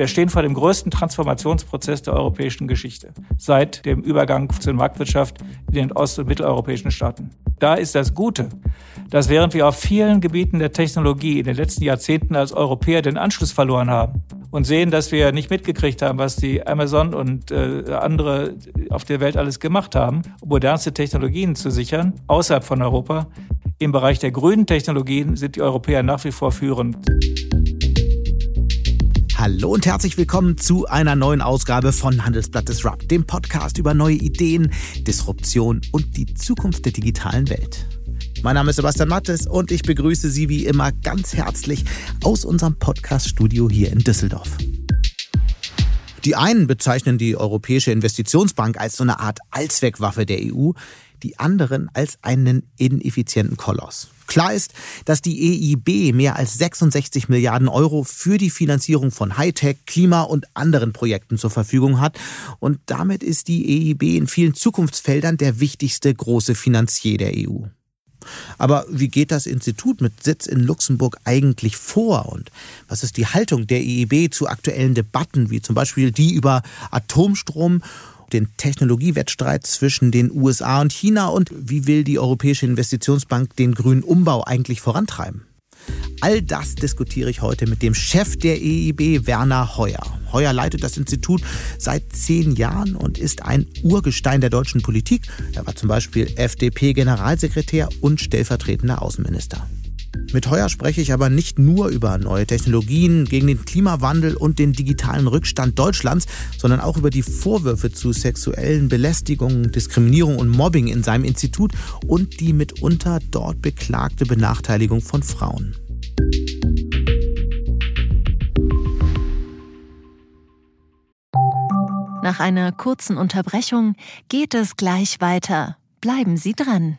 Wir stehen vor dem größten Transformationsprozess der europäischen Geschichte seit dem Übergang zur Marktwirtschaft in den ost- und mitteleuropäischen Staaten. Da ist das Gute, dass während wir auf vielen Gebieten der Technologie in den letzten Jahrzehnten als Europäer den Anschluss verloren haben und sehen, dass wir nicht mitgekriegt haben, was die Amazon und äh, andere auf der Welt alles gemacht haben, um modernste Technologien zu sichern, außerhalb von Europa. Im Bereich der grünen Technologien sind die Europäer nach wie vor führend. Hallo und herzlich willkommen zu einer neuen Ausgabe von Handelsblatt Disrupt, dem Podcast über neue Ideen, Disruption und die Zukunft der digitalen Welt. Mein Name ist Sebastian Mattes und ich begrüße Sie wie immer ganz herzlich aus unserem Podcast-Studio hier in Düsseldorf. Die einen bezeichnen die Europäische Investitionsbank als so eine Art Allzweckwaffe der EU, die anderen als einen ineffizienten Koloss. Klar ist, dass die EIB mehr als 66 Milliarden Euro für die Finanzierung von Hightech, Klima und anderen Projekten zur Verfügung hat. Und damit ist die EIB in vielen Zukunftsfeldern der wichtigste große Finanzier der EU. Aber wie geht das Institut mit Sitz in Luxemburg eigentlich vor? Und was ist die Haltung der EIB zu aktuellen Debatten, wie zum Beispiel die über Atomstrom den Technologiewettstreit zwischen den USA und China und wie will die Europäische Investitionsbank den grünen Umbau eigentlich vorantreiben? All das diskutiere ich heute mit dem Chef der EIB, Werner Heuer. Heuer leitet das Institut seit zehn Jahren und ist ein Urgestein der deutschen Politik. Er war zum Beispiel FDP-Generalsekretär und stellvertretender Außenminister. Mit Heuer spreche ich aber nicht nur über neue Technologien gegen den Klimawandel und den digitalen Rückstand Deutschlands, sondern auch über die Vorwürfe zu sexuellen Belästigungen, Diskriminierung und Mobbing in seinem Institut und die mitunter dort beklagte Benachteiligung von Frauen. Nach einer kurzen Unterbrechung geht es gleich weiter. Bleiben Sie dran.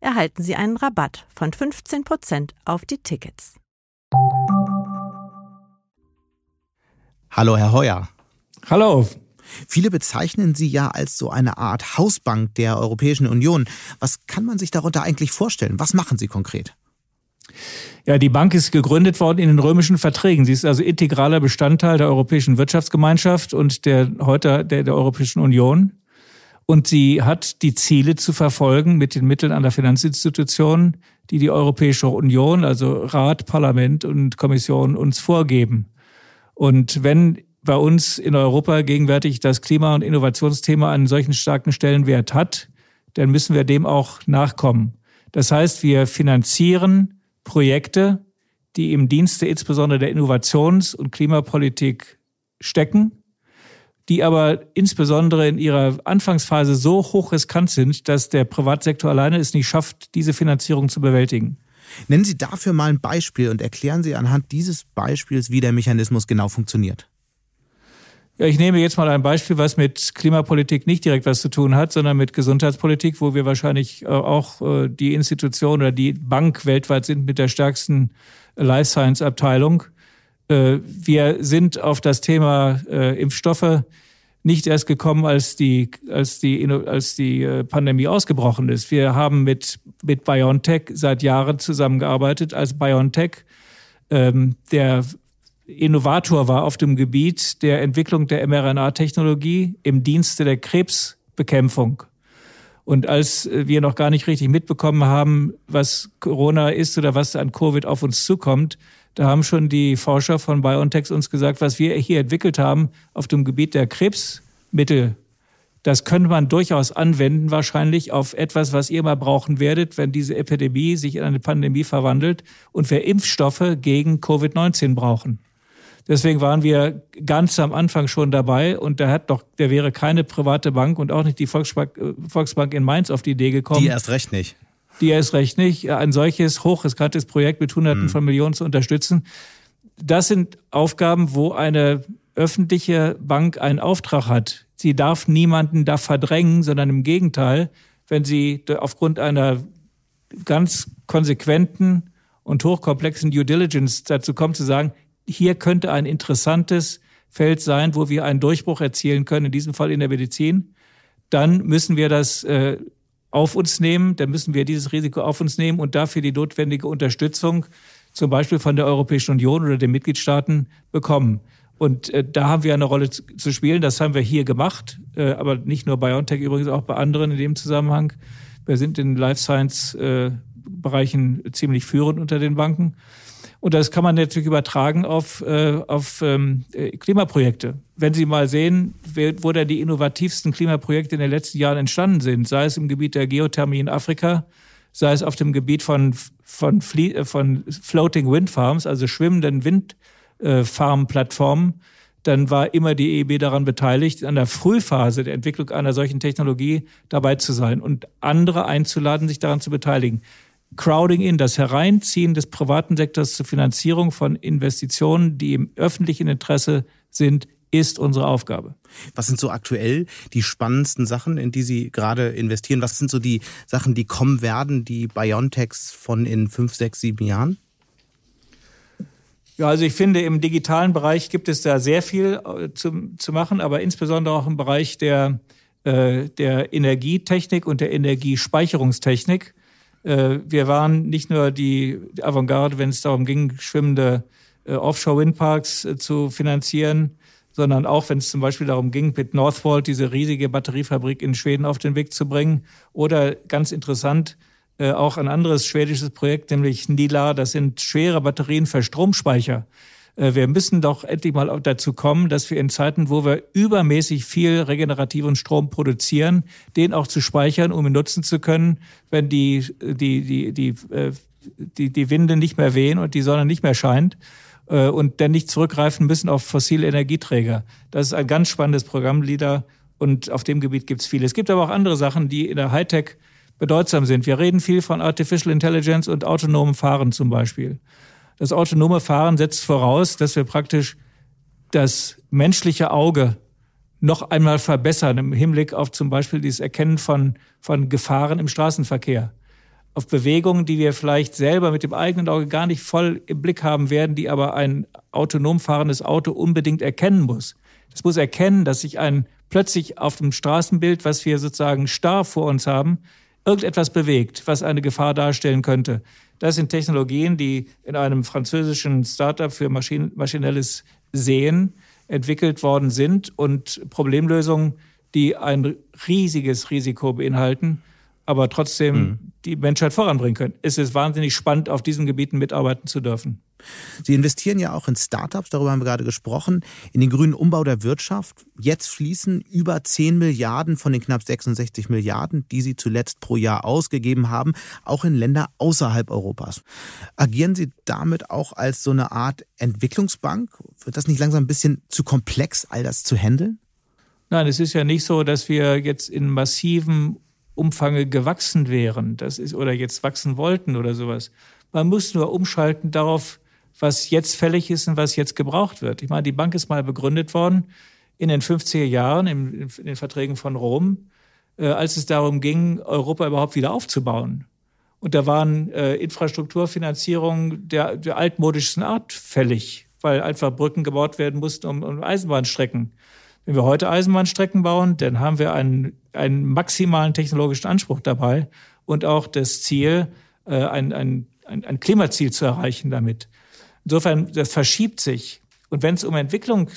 erhalten Sie einen Rabatt von 15% auf die Tickets. Hallo, Herr Heuer. Hallo. Viele bezeichnen Sie ja als so eine Art Hausbank der Europäischen Union. Was kann man sich darunter eigentlich vorstellen? Was machen Sie konkret? Ja, die Bank ist gegründet worden in den römischen Verträgen. Sie ist also integraler Bestandteil der Europäischen Wirtschaftsgemeinschaft und der heute der, der Europäischen Union. Und sie hat die Ziele zu verfolgen mit den Mitteln einer Finanzinstitution, die die Europäische Union, also Rat, Parlament und Kommission uns vorgeben. Und wenn bei uns in Europa gegenwärtig das Klima- und Innovationsthema einen solchen starken Stellenwert hat, dann müssen wir dem auch nachkommen. Das heißt, wir finanzieren Projekte, die im Dienste insbesondere der Innovations- und Klimapolitik stecken die aber insbesondere in ihrer Anfangsphase so hoch riskant sind, dass der Privatsektor alleine es nicht schafft, diese Finanzierung zu bewältigen. Nennen Sie dafür mal ein Beispiel und erklären Sie anhand dieses Beispiels, wie der Mechanismus genau funktioniert. Ja, ich nehme jetzt mal ein Beispiel, was mit Klimapolitik nicht direkt was zu tun hat, sondern mit Gesundheitspolitik, wo wir wahrscheinlich äh, auch äh, die Institution oder die Bank weltweit sind mit der stärksten Life Science Abteilung. Äh, wir sind auf das Thema äh, Impfstoffe nicht erst gekommen, als die, als die, als die äh, Pandemie ausgebrochen ist. Wir haben mit, mit BioNTech seit Jahren zusammengearbeitet, als BioNTech ähm, der Innovator war auf dem Gebiet der Entwicklung der mRNA-Technologie im Dienste der Krebsbekämpfung. Und als wir noch gar nicht richtig mitbekommen haben, was Corona ist oder was an Covid auf uns zukommt, da haben schon die Forscher von BioNTech uns gesagt, was wir hier entwickelt haben auf dem Gebiet der Krebsmittel, das könnte man durchaus anwenden, wahrscheinlich auf etwas, was ihr mal brauchen werdet, wenn diese Epidemie sich in eine Pandemie verwandelt und wir Impfstoffe gegen Covid-19 brauchen. Deswegen waren wir ganz am Anfang schon dabei und da hat doch, der wäre keine private Bank und auch nicht die Volksbank, äh, Volksbank in Mainz auf die Idee gekommen. Die erst recht nicht die erst recht nicht, ein solches hochriskantes Projekt mit Hunderten mhm. von Millionen zu unterstützen. Das sind Aufgaben, wo eine öffentliche Bank einen Auftrag hat, sie darf niemanden da verdrängen, sondern im Gegenteil, wenn sie aufgrund einer ganz konsequenten und hochkomplexen Due Diligence dazu kommt zu sagen, hier könnte ein interessantes Feld sein, wo wir einen Durchbruch erzielen können, in diesem Fall in der Medizin, dann müssen wir das äh, auf uns nehmen, dann müssen wir dieses Risiko auf uns nehmen und dafür die notwendige Unterstützung zum Beispiel von der Europäischen Union oder den Mitgliedstaaten bekommen. Und äh, da haben wir eine Rolle zu, zu, spielen. Das haben wir hier gemacht, äh, aber nicht nur bei BioNTech, übrigens auch bei anderen in dem Zusammenhang. Wir sind in Life Science äh, Bereichen ziemlich führend unter den Banken. Und das kann man natürlich übertragen auf, äh, auf ähm, äh, Klimaprojekte. Wenn Sie mal sehen, wo da die innovativsten Klimaprojekte in den letzten Jahren entstanden sind, sei es im Gebiet der Geothermie in Afrika, sei es auf dem Gebiet von, von, äh, von Floating Wind Farms, also schwimmenden Windfarmplattformen, dann war immer die EIB daran beteiligt, an der Frühphase der Entwicklung einer solchen Technologie dabei zu sein und andere einzuladen, sich daran zu beteiligen. Crowding in, das Hereinziehen des privaten Sektors zur Finanzierung von Investitionen, die im öffentlichen Interesse sind, ist unsere Aufgabe. Was sind so aktuell die spannendsten Sachen, in die Sie gerade investieren? Was sind so die Sachen, die kommen werden, die Biontechs von in fünf, sechs, sieben Jahren? Ja, also ich finde, im digitalen Bereich gibt es da sehr viel äh, zu, zu machen, aber insbesondere auch im Bereich der, äh, der Energietechnik und der Energiespeicherungstechnik. Äh, wir waren nicht nur die Avantgarde, wenn es darum ging, schwimmende äh, Offshore-Windparks äh, zu finanzieren, sondern auch, wenn es zum Beispiel darum ging, mit Northvolt diese riesige Batteriefabrik in Schweden auf den Weg zu bringen. Oder ganz interessant, auch ein anderes schwedisches Projekt, nämlich Nila, das sind schwere Batterien für Stromspeicher. Äh, wir müssen doch endlich mal dazu kommen, dass wir in Zeiten, wo wir übermäßig viel regenerativen Strom produzieren, den auch zu speichern, um ihn nutzen zu können, wenn die, die, die, die, äh, die, die Winde nicht mehr wehen und die Sonne nicht mehr scheint äh, und dann nicht zurückgreifen müssen auf fossile Energieträger. Das ist ein ganz spannendes Programm, LIDA, und auf dem Gebiet gibt es viele. Es gibt aber auch andere Sachen, die in der Hightech bedeutsam sind. Wir reden viel von Artificial Intelligence und autonomem Fahren zum Beispiel. Das autonome Fahren setzt voraus, dass wir praktisch das menschliche Auge noch einmal verbessern im Hinblick auf zum Beispiel dieses Erkennen von, von Gefahren im Straßenverkehr. Auf Bewegungen, die wir vielleicht selber mit dem eigenen Auge gar nicht voll im Blick haben werden, die aber ein autonom fahrendes Auto unbedingt erkennen muss. Das muss erkennen, dass sich ein plötzlich auf dem Straßenbild, was wir sozusagen starr vor uns haben, irgendetwas bewegt, was eine Gefahr darstellen könnte. Das sind Technologien, die in einem französischen Startup für Maschinen, maschinelles Sehen entwickelt worden sind und Problemlösungen, die ein riesiges Risiko beinhalten, aber trotzdem mhm. die Menschheit voranbringen können. Es ist wahnsinnig spannend, auf diesen Gebieten mitarbeiten zu dürfen. Sie investieren ja auch in Startups, darüber haben wir gerade gesprochen, in den grünen Umbau der Wirtschaft. Jetzt fließen über 10 Milliarden von den knapp 66 Milliarden, die Sie zuletzt pro Jahr ausgegeben haben, auch in Länder außerhalb Europas. Agieren Sie damit auch als so eine Art Entwicklungsbank? Wird das nicht langsam ein bisschen zu komplex, all das zu handeln? Nein, es ist ja nicht so, dass wir jetzt in massivem Umfange gewachsen wären, das ist oder jetzt wachsen wollten oder sowas. Man muss nur umschalten darauf, was jetzt fällig ist und was jetzt gebraucht wird. Ich meine, die Bank ist mal begründet worden in den 50er Jahren in, den Verträgen von Rom, äh, als es darum ging, Europa überhaupt wieder aufzubauen. Und da waren äh, Infrastrukturfinanzierungen der, der altmodischsten Art fällig, weil einfach Brücken gebaut werden mussten um, um Eisenbahnstrecken. Wenn wir heute Eisenbahnstrecken bauen, dann haben wir einen, einen maximalen technologischen Anspruch dabei und auch das Ziel, äh, ein, ein, ein, ein Klimaziel zu erreichen damit. Insofern, das verschiebt sich. Und wenn es um Entwicklung,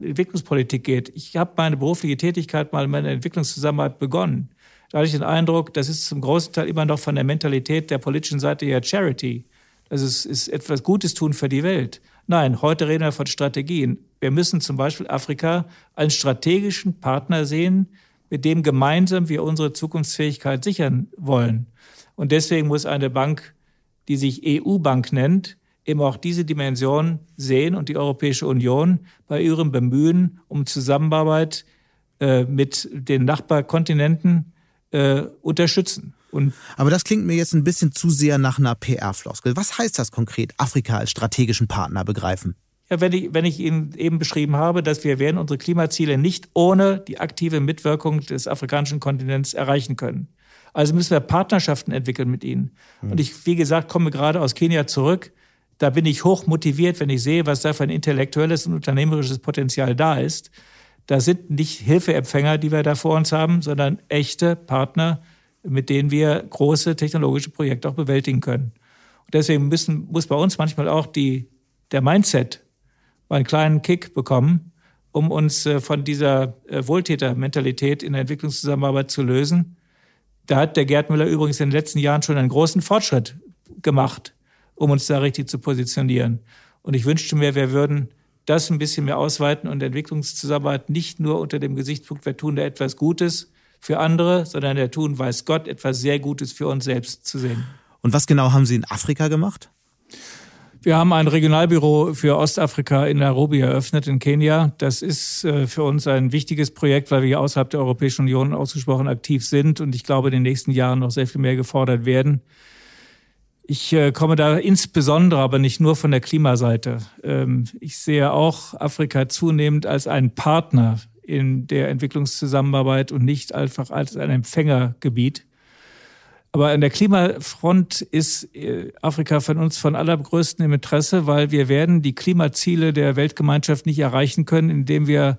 Entwicklungspolitik geht, ich habe meine berufliche Tätigkeit mal in meiner Entwicklungszusammenarbeit begonnen. Da hatte ich den Eindruck, das ist zum großen Teil immer noch von der Mentalität der politischen Seite her Charity. Das ist, ist etwas Gutes tun für die Welt. Nein, heute reden wir von Strategien. Wir müssen zum Beispiel Afrika als strategischen Partner sehen, mit dem gemeinsam wir unsere Zukunftsfähigkeit sichern wollen. Und deswegen muss eine Bank, die sich EU-Bank nennt, eben auch diese Dimension sehen und die Europäische Union bei ihrem Bemühen um Zusammenarbeit äh, mit den Nachbarkontinenten äh, unterstützen. Und Aber das klingt mir jetzt ein bisschen zu sehr nach einer PR-Floskel. Was heißt das konkret, Afrika als strategischen Partner begreifen? Ja, wenn ich, wenn ich Ihnen eben beschrieben habe, dass wir werden unsere Klimaziele nicht ohne die aktive Mitwirkung des afrikanischen Kontinents erreichen können. Also müssen wir Partnerschaften entwickeln mit ihnen. Und ich, wie gesagt, komme gerade aus Kenia zurück. Da bin ich hoch motiviert, wenn ich sehe, was da für ein intellektuelles und unternehmerisches Potenzial da ist. Da sind nicht Hilfeempfänger, die wir da vor uns haben, sondern echte Partner, mit denen wir große technologische Projekte auch bewältigen können. Und deswegen müssen, muss bei uns manchmal auch die, der Mindset einen kleinen Kick bekommen, um uns äh, von dieser äh, Wohltätermentalität in der Entwicklungszusammenarbeit zu lösen. Da hat der Gerd Müller übrigens in den letzten Jahren schon einen großen Fortschritt gemacht, um uns da richtig zu positionieren. Und ich wünschte mir, wir würden das ein bisschen mehr ausweiten und Entwicklungszusammenarbeit nicht nur unter dem Gesichtspunkt, wir tun da etwas Gutes für andere, sondern wir tun, weiß Gott, etwas sehr Gutes für uns selbst zu sehen. Und was genau haben Sie in Afrika gemacht? Wir haben ein Regionalbüro für Ostafrika in Nairobi eröffnet, in Kenia. Das ist äh, für uns ein wichtiges Projekt, weil wir hier außerhalb der Europäischen Union ausgesprochen aktiv sind und ich glaube, in den nächsten Jahren noch sehr viel mehr gefordert werden. Ich äh, komme da insbesondere, aber nicht nur von der Klimaseite. Ähm, ich sehe auch Afrika zunehmend als einen Partner in der Entwicklungszusammenarbeit und nicht einfach als ein Empfängergebiet. Aber an der Klimafront ist äh, Afrika von uns von allergrößtem Interesse, weil wir werden die Klimaziele der Weltgemeinschaft nicht erreichen können, indem wir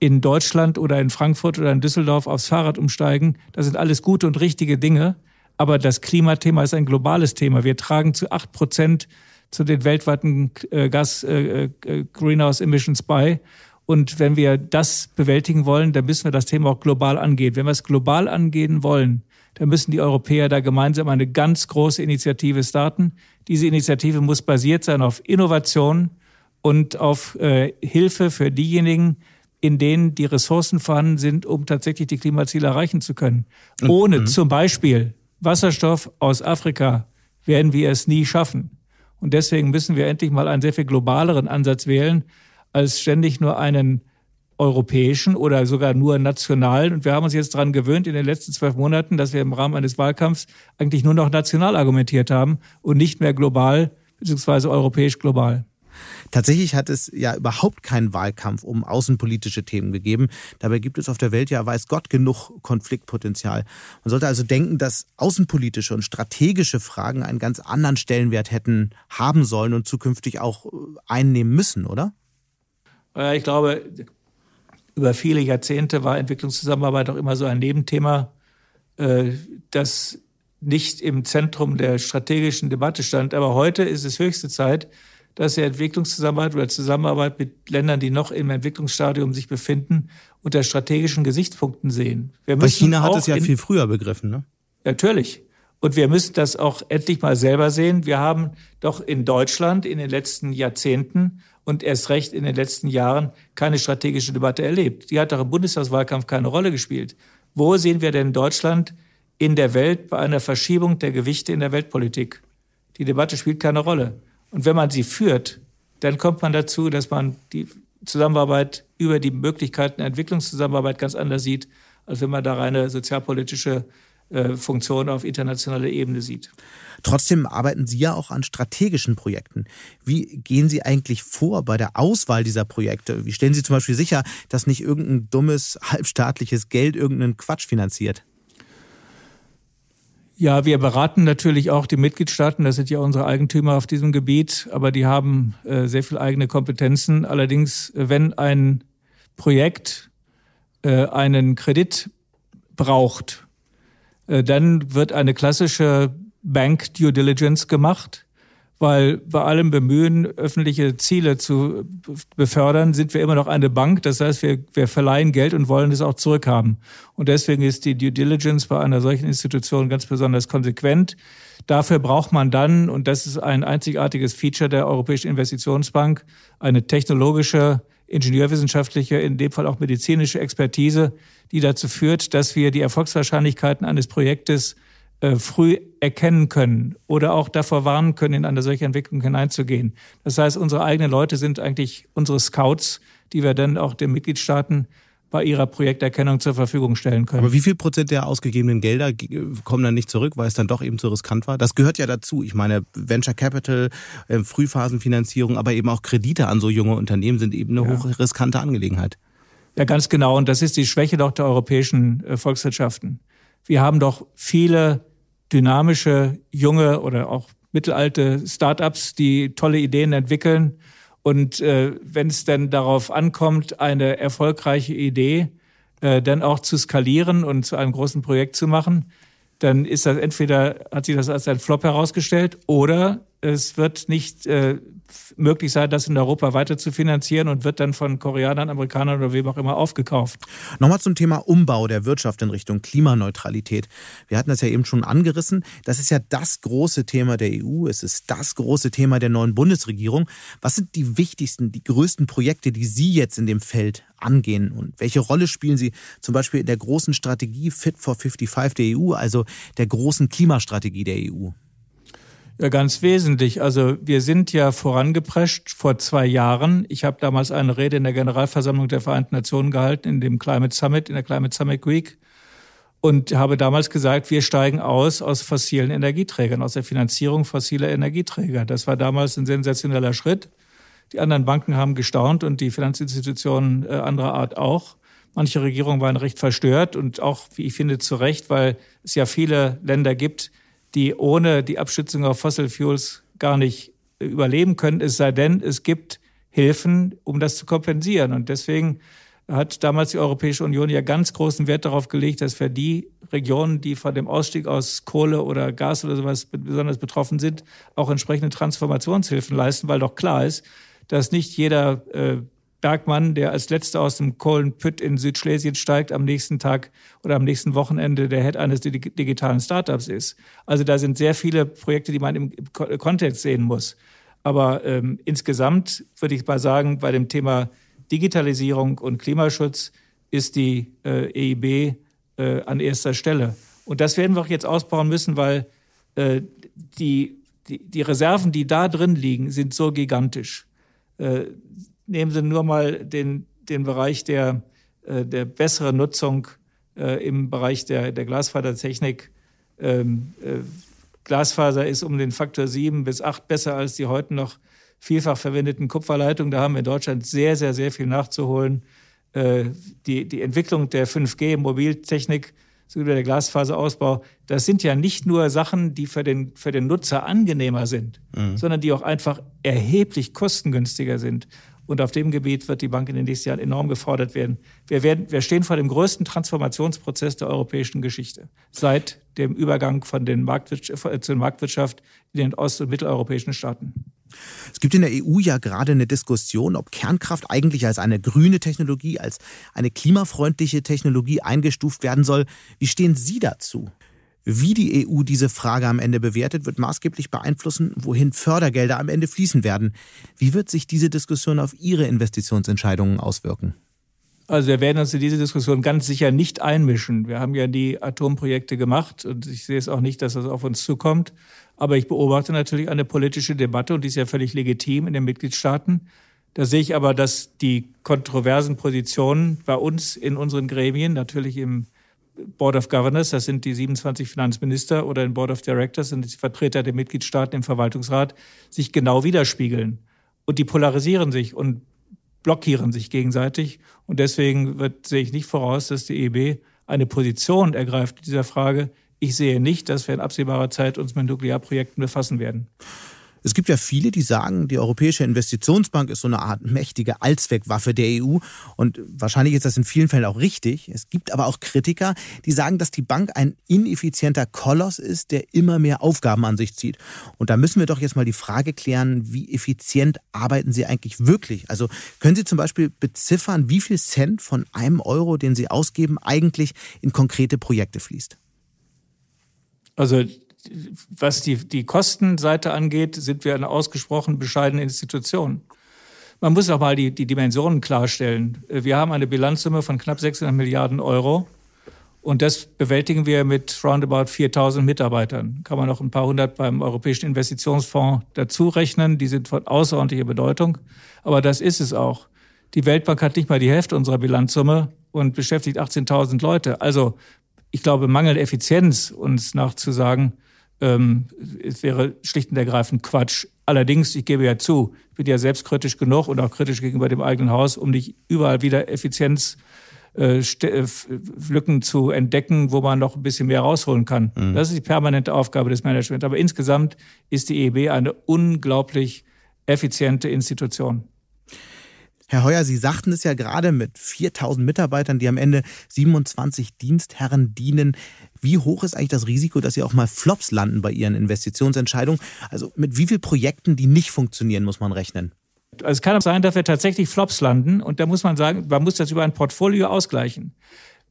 in Deutschland oder in Frankfurt oder in Düsseldorf aufs Fahrrad umsteigen. Das sind alles gute und richtige Dinge. Aber das Klimathema ist ein globales Thema. Wir tragen zu acht Prozent zu den weltweiten äh, Gas äh, äh, Greenhouse Emissions bei. Und wenn wir das bewältigen wollen, dann müssen wir das Thema auch global angehen. Wenn wir es global angehen wollen, dann müssen die Europäer da gemeinsam eine ganz große Initiative starten. Diese Initiative muss basiert sein auf Innovation und auf äh, Hilfe für diejenigen, in denen die Ressourcen vorhanden sind, um tatsächlich die Klimaziele erreichen zu können. Ohne mhm. zum Beispiel Wasserstoff aus Afrika werden wir es nie schaffen. Und deswegen müssen wir endlich mal einen sehr viel globaleren Ansatz wählen, als ständig nur einen europäischen oder sogar nur nationalen. Und wir haben uns jetzt daran gewöhnt in den letzten zwölf Monaten, dass wir im Rahmen eines Wahlkampfs eigentlich nur noch national argumentiert haben und nicht mehr global beziehungsweise europäisch global. Tatsächlich hat es ja überhaupt keinen Wahlkampf um außenpolitische Themen gegeben. Dabei gibt es auf der Welt ja, weiß Gott, genug Konfliktpotenzial. Man sollte also denken, dass außenpolitische und strategische Fragen einen ganz anderen Stellenwert hätten haben sollen und zukünftig auch einnehmen müssen, oder? Ich glaube, über viele Jahrzehnte war Entwicklungszusammenarbeit auch immer so ein Nebenthema, äh, das nicht im Zentrum der strategischen Debatte stand. Aber heute ist es höchste Zeit, dass wir Entwicklungszusammenarbeit oder Zusammenarbeit mit Ländern, die noch im Entwicklungsstadium sich befinden, unter strategischen Gesichtspunkten sehen. Wir Weil China hat es ja viel früher begriffen, ne? Natürlich. Und wir müssen das auch endlich mal selber sehen. Wir haben doch in Deutschland in den letzten Jahrzehnten und erst recht in den letzten Jahren keine strategische Debatte erlebt. Die hat doch im Bundestagswahlkampf keine Rolle gespielt. Wo sehen wir denn Deutschland in der Welt bei einer Verschiebung der Gewichte in der Weltpolitik? Die Debatte spielt keine Rolle. Und wenn man sie führt, dann kommt man dazu, dass man die Zusammenarbeit über die Möglichkeiten Entwicklungszusammenarbeit ganz anders sieht, als wenn man da reine sozialpolitische äh, Funktion auf internationaler Ebene sieht. Trotzdem arbeiten Sie ja auch an strategischen Projekten. Wie gehen Sie eigentlich vor bei der Auswahl dieser Projekte? Wie stellen Sie zum Beispiel sicher, dass nicht irgendein dummes, halbstaatliches Geld irgendeinen Quatsch finanziert? Ja, wir beraten natürlich auch die Mitgliedstaaten. Das sind ja unsere Eigentümer auf diesem Gebiet, aber die haben äh, sehr viel eigene Kompetenzen. Allerdings, wenn ein Projekt äh, einen Kredit braucht, äh, dann wird eine klassische Bank Due Diligence gemacht, weil bei allem Bemühen, öffentliche Ziele zu befördern, sind wir immer noch eine Bank. Das heißt, wir, wir verleihen Geld und wollen es auch zurückhaben. Und deswegen ist die Due Diligence bei einer solchen Institution ganz besonders konsequent. Dafür braucht man dann, und das ist ein einzigartiges Feature der Europäischen Investitionsbank, eine technologische ingenieurwissenschaftliche, in dem Fall auch medizinische Expertise, die dazu führt, dass wir die Erfolgswahrscheinlichkeiten eines Projektes früh erkennen können oder auch davor warnen können, in eine solche Entwicklung hineinzugehen. Das heißt, unsere eigenen Leute sind eigentlich unsere Scouts, die wir dann auch den Mitgliedstaaten bei ihrer Projekterkennung zur Verfügung stellen können. Aber wie viel Prozent der ausgegebenen Gelder kommen dann nicht zurück, weil es dann doch eben zu riskant war? Das gehört ja dazu. Ich meine, Venture Capital, äh, Frühphasenfinanzierung, aber eben auch Kredite an so junge Unternehmen sind eben eine ja. hochriskante Angelegenheit. Ja, ganz genau. Und das ist die Schwäche doch der europäischen äh, Volkswirtschaften. Wir haben doch viele dynamische, junge oder auch mittelalte Startups, die tolle Ideen entwickeln. Und äh, wenn es dann darauf ankommt, eine erfolgreiche Idee äh, dann auch zu skalieren und zu einem großen Projekt zu machen, dann ist das entweder, hat sich das als ein Flop herausgestellt oder es wird nicht äh, möglich sein, das in Europa weiter zu finanzieren und wird dann von Koreanern, Amerikanern oder wem auch immer aufgekauft. Nochmal zum Thema Umbau der Wirtschaft in Richtung Klimaneutralität. Wir hatten das ja eben schon angerissen. Das ist ja das große Thema der EU. Es ist das große Thema der neuen Bundesregierung. Was sind die wichtigsten, die größten Projekte, die Sie jetzt in dem Feld angehen? Und welche Rolle spielen Sie zum Beispiel in der großen Strategie Fit for 55 der EU, also der großen Klimastrategie der EU? Ja, ganz wesentlich. Also wir sind ja vorangeprescht vor zwei Jahren. Ich habe damals eine Rede in der Generalversammlung der Vereinten Nationen gehalten, in dem Climate Summit, in der Climate Summit Week. Und habe damals gesagt, wir steigen aus aus fossilen Energieträgern, aus der Finanzierung fossiler Energieträger. Das war damals ein sensationeller Schritt. Die anderen Banken haben gestaunt und die Finanzinstitutionen äh, anderer Art auch. Manche Regierungen waren recht verstört und auch, wie ich finde, zu Recht, weil es ja viele Länder gibt, die ohne die Abstützung auf Fossil Fuels gar nicht überleben können, es sei denn, es gibt Hilfen, um das zu kompensieren. Und deswegen hat damals die Europäische Union ja ganz großen Wert darauf gelegt, dass für die Regionen, die von dem Ausstieg aus Kohle oder Gas oder sowas besonders betroffen sind, auch entsprechende Transformationshilfen leisten, weil doch klar ist, dass nicht jeder äh, Bergmann, der als letzter aus dem Kohlenpütt in Südschlesien steigt, am nächsten Tag oder am nächsten Wochenende der Head eines digitalen Startups ist. Also da sind sehr viele Projekte, die man im Kontext sehen muss. Aber ähm, insgesamt würde ich mal sagen, bei dem Thema Digitalisierung und Klimaschutz ist die äh, EIB äh, an erster Stelle. Und das werden wir auch jetzt ausbauen müssen, weil äh, die, die, die Reserven, die da drin liegen, sind so gigantisch. Nehmen Sie nur mal den, den Bereich der, äh, der besseren Nutzung äh, im Bereich der, der Glasfasertechnik. Ähm, äh, Glasfaser ist um den Faktor sieben bis acht besser als die heute noch vielfach verwendeten Kupferleitungen. Da haben wir in Deutschland sehr, sehr, sehr viel nachzuholen. Äh, die, die Entwicklung der 5G-Mobiltechnik sowie der Glasfaserausbau, das sind ja nicht nur Sachen, die für den, für den Nutzer angenehmer sind, mhm. sondern die auch einfach erheblich kostengünstiger sind. Und auf dem Gebiet wird die Bank in den nächsten Jahren enorm gefordert werden. Wir, werden, wir stehen vor dem größten Transformationsprozess der europäischen Geschichte. Seit dem Übergang von den Marktwirtschaft, äh, zur Marktwirtschaft in den ost- und mitteleuropäischen Staaten. Es gibt in der EU ja gerade eine Diskussion, ob Kernkraft eigentlich als eine grüne Technologie, als eine klimafreundliche Technologie eingestuft werden soll. Wie stehen Sie dazu? Wie die EU diese Frage am Ende bewertet, wird maßgeblich beeinflussen, wohin Fördergelder am Ende fließen werden. Wie wird sich diese Diskussion auf Ihre Investitionsentscheidungen auswirken? Also wir werden uns in diese Diskussion ganz sicher nicht einmischen. Wir haben ja die Atomprojekte gemacht und ich sehe es auch nicht, dass das auf uns zukommt. Aber ich beobachte natürlich eine politische Debatte und die ist ja völlig legitim in den Mitgliedstaaten. Da sehe ich aber, dass die kontroversen Positionen bei uns in unseren Gremien, natürlich im Board of Governors, das sind die 27 Finanzminister, oder im Board of Directors, sind die Vertreter der Mitgliedstaaten im Verwaltungsrat, sich genau widerspiegeln. Und die polarisieren sich und blockieren sich gegenseitig. Und deswegen wird, sehe ich nicht voraus, dass die EB eine Position ergreift in dieser Frage. Ich sehe nicht, dass wir in absehbarer Zeit uns mit Nuklearprojekten befassen werden. Es gibt ja viele, die sagen, die Europäische Investitionsbank ist so eine Art mächtige Allzweckwaffe der EU. Und wahrscheinlich ist das in vielen Fällen auch richtig. Es gibt aber auch Kritiker, die sagen, dass die Bank ein ineffizienter Koloss ist, der immer mehr Aufgaben an sich zieht. Und da müssen wir doch jetzt mal die Frage klären, wie effizient arbeiten Sie eigentlich wirklich? Also können Sie zum Beispiel beziffern, wie viel Cent von einem Euro, den Sie ausgeben, eigentlich in konkrete Projekte fließt? Also was die, die Kostenseite angeht, sind wir eine ausgesprochen bescheidene Institution. Man muss auch mal die, die Dimensionen klarstellen. Wir haben eine Bilanzsumme von knapp 600 Milliarden Euro. Und das bewältigen wir mit roundabout 4000 Mitarbeitern. Kann man noch ein paar hundert beim Europäischen Investitionsfonds dazu rechnen. Die sind von außerordentlicher Bedeutung. Aber das ist es auch. Die Weltbank hat nicht mal die Hälfte unserer Bilanzsumme und beschäftigt 18.000 Leute. Also ich glaube, Mangel Effizienz uns nachzusagen, ähm, es wäre schlicht und ergreifend Quatsch. Allerdings, ich gebe ja zu, ich bin ja selbstkritisch genug und auch kritisch gegenüber dem eigenen Haus, um nicht überall wieder Effizienz äh, äh zu entdecken, wo man noch ein bisschen mehr rausholen kann. Mhm. Das ist die permanente Aufgabe des Managements. Aber insgesamt ist die EEB eine unglaublich effiziente Institution. Herr Heuer, Sie sagten es ja gerade mit 4000 Mitarbeitern, die am Ende 27 Dienstherren dienen. Wie hoch ist eigentlich das Risiko, dass Sie auch mal Flops landen bei Ihren Investitionsentscheidungen? Also mit wie vielen Projekten, die nicht funktionieren, muss man rechnen? Also es kann auch sein, dass wir tatsächlich Flops landen und da muss man sagen, man muss das über ein Portfolio ausgleichen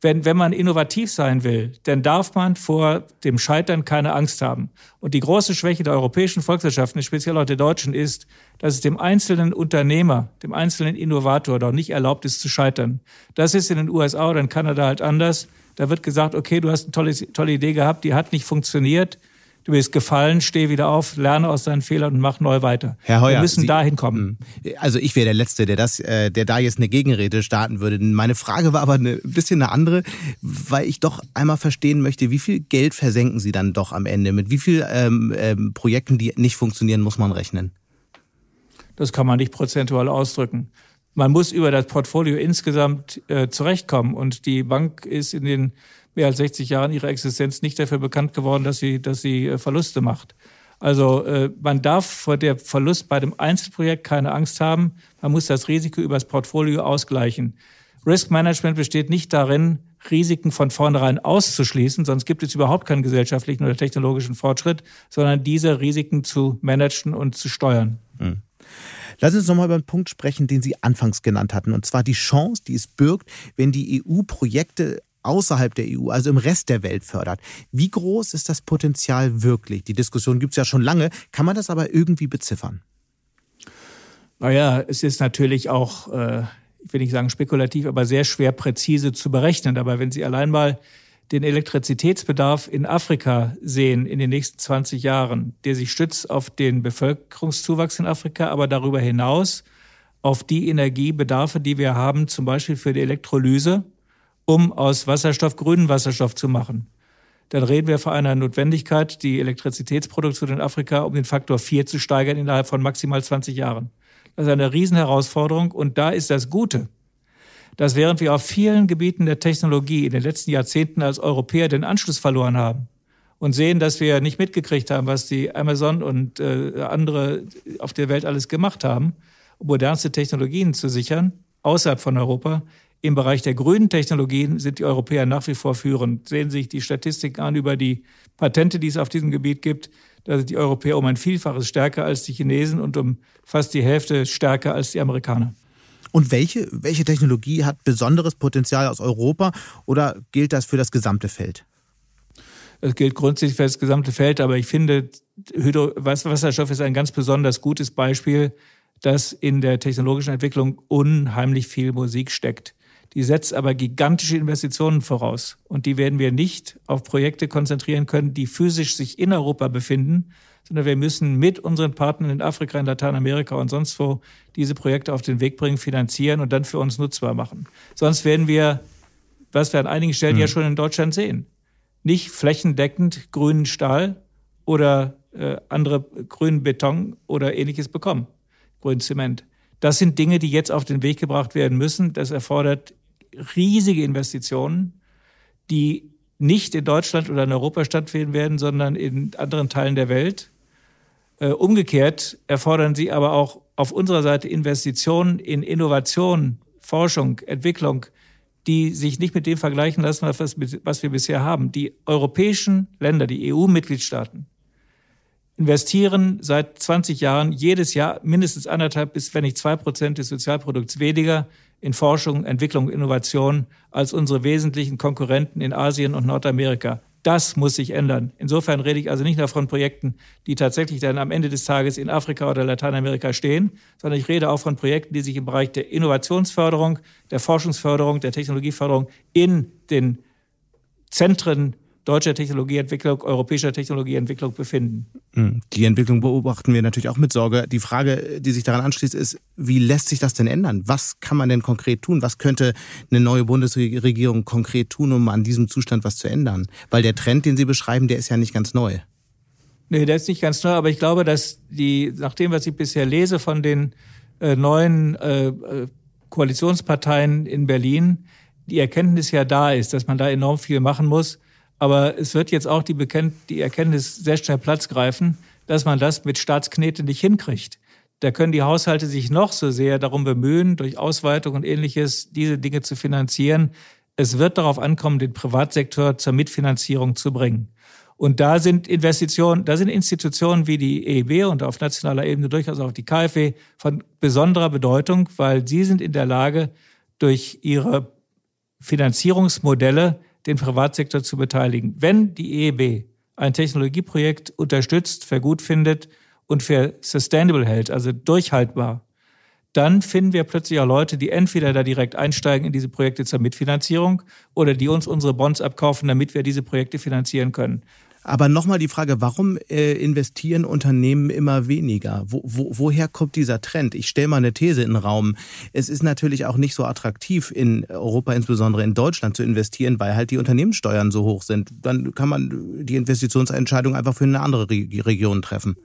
wenn, wenn man innovativ sein will, dann darf man vor dem Scheitern keine Angst haben. Und die große Schwäche der europäischen Volkswirtschaften, speziell auch der deutschen, ist, dass es dem einzelnen Unternehmer, dem einzelnen Innovator doch nicht erlaubt ist zu scheitern. Das ist in den USA oder in Kanada halt anders. Da wird gesagt, okay, du hast eine tolle, tolle Idee gehabt, die hat nicht funktioniert du bist gefallen, steh wieder auf, lerne aus deinen Fehlern und mach neu weiter. Herr Heuer, wir müssen Sie, dahin kommen. Hm. Also ich wäre der Letzte, der das, äh, der da jetzt eine Gegenrede starten würde. Meine Frage war aber ein bisschen eine andere, weil ich doch einmal verstehen möchte, wie viel Geld versenken Sie dann doch am Ende? Mit wie viel ähm, ähm, Projekten, die nicht funktionieren, muss man rechnen? Das kann man nicht prozentual ausdrücken. Man muss über das Portfolio insgesamt äh, zurechtkommen. Und die Bank ist in den mehr als 60 Jahren ihrer Existenz nicht dafür bekannt geworden, dass sie, dass sie äh, Verluste macht. Also äh, man darf vor der Verlust bei dem Einzelprojekt keine Angst haben. Man muss das Risiko über das Portfolio ausgleichen. Risk Management besteht nicht darin, Risiken von vornherein auszuschließen, sonst gibt es überhaupt keinen gesellschaftlichen oder technologischen Fortschritt, sondern diese Risiken zu managen und zu steuern. Hm. Sie uns nochmal über einen Punkt sprechen, den Sie anfangs genannt hatten, und zwar die Chance, die es birgt, wenn die EU Projekte außerhalb der EU, also im Rest der Welt fördert. Wie groß ist das Potenzial wirklich? Die Diskussion gibt es ja schon lange. Kann man das aber irgendwie beziffern? Naja, es ist natürlich auch, äh, ich will nicht sagen spekulativ, aber sehr schwer präzise zu berechnen. Aber wenn Sie allein mal den Elektrizitätsbedarf in Afrika sehen in den nächsten 20 Jahren, der sich stützt auf den Bevölkerungszuwachs in Afrika, aber darüber hinaus auf die Energiebedarfe, die wir haben, zum Beispiel für die Elektrolyse, um aus Wasserstoff grünen Wasserstoff zu machen. Dann reden wir von einer Notwendigkeit, die Elektrizitätsproduktion in Afrika um den Faktor 4 zu steigern innerhalb von maximal 20 Jahren. Das ist eine Riesenherausforderung und da ist das Gute, dass während wir auf vielen Gebieten der Technologie in den letzten Jahrzehnten als Europäer den Anschluss verloren haben und sehen, dass wir nicht mitgekriegt haben, was die Amazon und äh, andere auf der Welt alles gemacht haben, um modernste Technologien zu sichern, außerhalb von Europa, im Bereich der grünen Technologien sind die Europäer nach wie vor führend. Sehen Sie sich die Statistiken an über die Patente, die es auf diesem Gebiet gibt. Da sind die Europäer um ein Vielfaches stärker als die Chinesen und um fast die Hälfte stärker als die Amerikaner. Und welche, welche Technologie hat besonderes Potenzial aus Europa oder gilt das für das gesamte Feld? Es gilt grundsätzlich für das gesamte Feld, aber ich finde, Hydro Wasserstoff ist ein ganz besonders gutes Beispiel, dass in der technologischen Entwicklung unheimlich viel Musik steckt. Die setzt aber gigantische Investitionen voraus. Und die werden wir nicht auf Projekte konzentrieren können, die physisch sich in Europa befinden, sondern wir müssen mit unseren Partnern in Afrika, in Lateinamerika und sonst wo diese Projekte auf den Weg bringen, finanzieren und dann für uns nutzbar machen. Sonst werden wir, was wir an einigen Stellen mhm. ja schon in Deutschland sehen, nicht flächendeckend grünen Stahl oder äh, andere grünen Beton oder ähnliches bekommen, grünen Zement. Das sind Dinge, die jetzt auf den Weg gebracht werden müssen. Das erfordert riesige Investitionen, die nicht in Deutschland oder in Europa stattfinden werden, sondern in anderen Teilen der Welt. Äh, umgekehrt erfordern sie aber auch auf unserer Seite Investitionen in Innovation, Forschung, Entwicklung, die sich nicht mit dem vergleichen lassen, was, wir bisher haben. Die europäischen Länder, die EU-Mitgliedstaaten, investieren seit 20 Jahren jedes Jahr mindestens anderthalb bis, wenn nicht zwei Prozent des Sozialprodukts weniger in Forschung, Entwicklung, Innovation als unsere wesentlichen Konkurrenten in Asien und Nordamerika. Das muss sich ändern. Insofern rede ich also nicht nur von Projekten, die tatsächlich dann am Ende des Tages in Afrika oder Lateinamerika stehen, sondern ich rede auch von Projekten, die sich im Bereich der Innovationsförderung, der Forschungsförderung, der Technologieförderung in den Zentren deutscher Technologieentwicklung, europäischer Technologieentwicklung befinden. Hm, die Entwicklung beobachten wir natürlich auch mit Sorge. Die Frage, die sich daran anschließt, ist, wie lässt sich das denn ändern? Was kann man denn konkret tun? Was könnte eine neue Bundesregierung konkret tun, um an diesem Zustand was zu ändern? Weil der Trend, den Sie beschreiben, der ist ja nicht ganz neu. Nee, der ist nicht ganz neu, aber ich glaube, dass die, nach dem, was ich bisher lese von den äh, neuen äh, äh Koalitionsparteien in Berlin, die Erkenntnis ja da ist, dass man da enorm viel machen muss. Aber es wird jetzt auch die, Bekennt die Erkenntnis sehr schnell Platz greifen, dass man das mit Staatsknete nicht hinkriegt. Da können die Haushalte sich noch so sehr darum bemühen, durch Ausweitung und ähnliches diese Dinge zu finanzieren. Es wird darauf ankommen, den Privatsektor zur Mitfinanzierung zu bringen. Und da sind Investitionen, da sind Institutionen wie die EIB und auf nationaler Ebene durchaus auch die KfW von besonderer Bedeutung, weil sie sind in der Lage, durch ihre Finanzierungsmodelle den Privatsektor zu beteiligen. Wenn die EIB ein Technologieprojekt unterstützt, für gut findet und für sustainable hält, also durchhaltbar, dann finden wir plötzlich auch Leute, die entweder da direkt einsteigen in diese Projekte zur Mitfinanzierung oder die uns unsere Bonds abkaufen, damit wir diese Projekte finanzieren können. Aber nochmal die Frage, warum äh, investieren Unternehmen immer weniger? Wo, wo, woher kommt dieser Trend? Ich stelle mal eine These in den Raum. Es ist natürlich auch nicht so attraktiv in Europa, insbesondere in Deutschland, zu investieren, weil halt die Unternehmenssteuern so hoch sind. Dann kann man die Investitionsentscheidung einfach für eine andere Re Region treffen.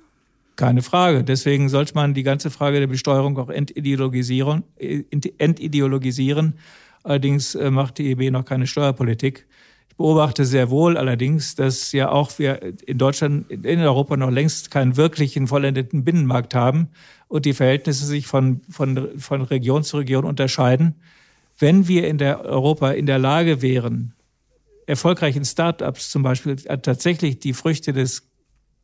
Keine Frage. Deswegen sollte man die ganze Frage der Besteuerung auch entideologisieren. Äh, entideologisieren. Allerdings äh, macht die EB noch keine Steuerpolitik. Ich beobachte sehr wohl allerdings, dass ja auch wir in Deutschland, in Europa noch längst keinen wirklichen vollendeten Binnenmarkt haben und die Verhältnisse sich von, von, von Region zu Region unterscheiden. Wenn wir in der Europa in der Lage wären, erfolgreichen Start-ups zum Beispiel tatsächlich die Früchte des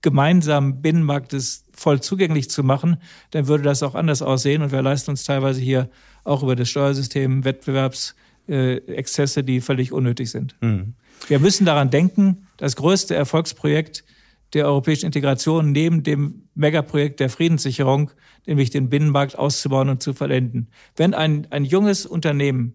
gemeinsamen Binnenmarktes voll zugänglich zu machen, dann würde das auch anders aussehen und wir leisten uns teilweise hier auch über das Steuersystem Wettbewerbs äh, Exzesse, die völlig unnötig sind. Mhm. Wir müssen daran denken, das größte Erfolgsprojekt der europäischen Integration neben dem Megaprojekt der Friedenssicherung, nämlich den Binnenmarkt auszubauen und zu vollenden. Wenn ein, ein junges Unternehmen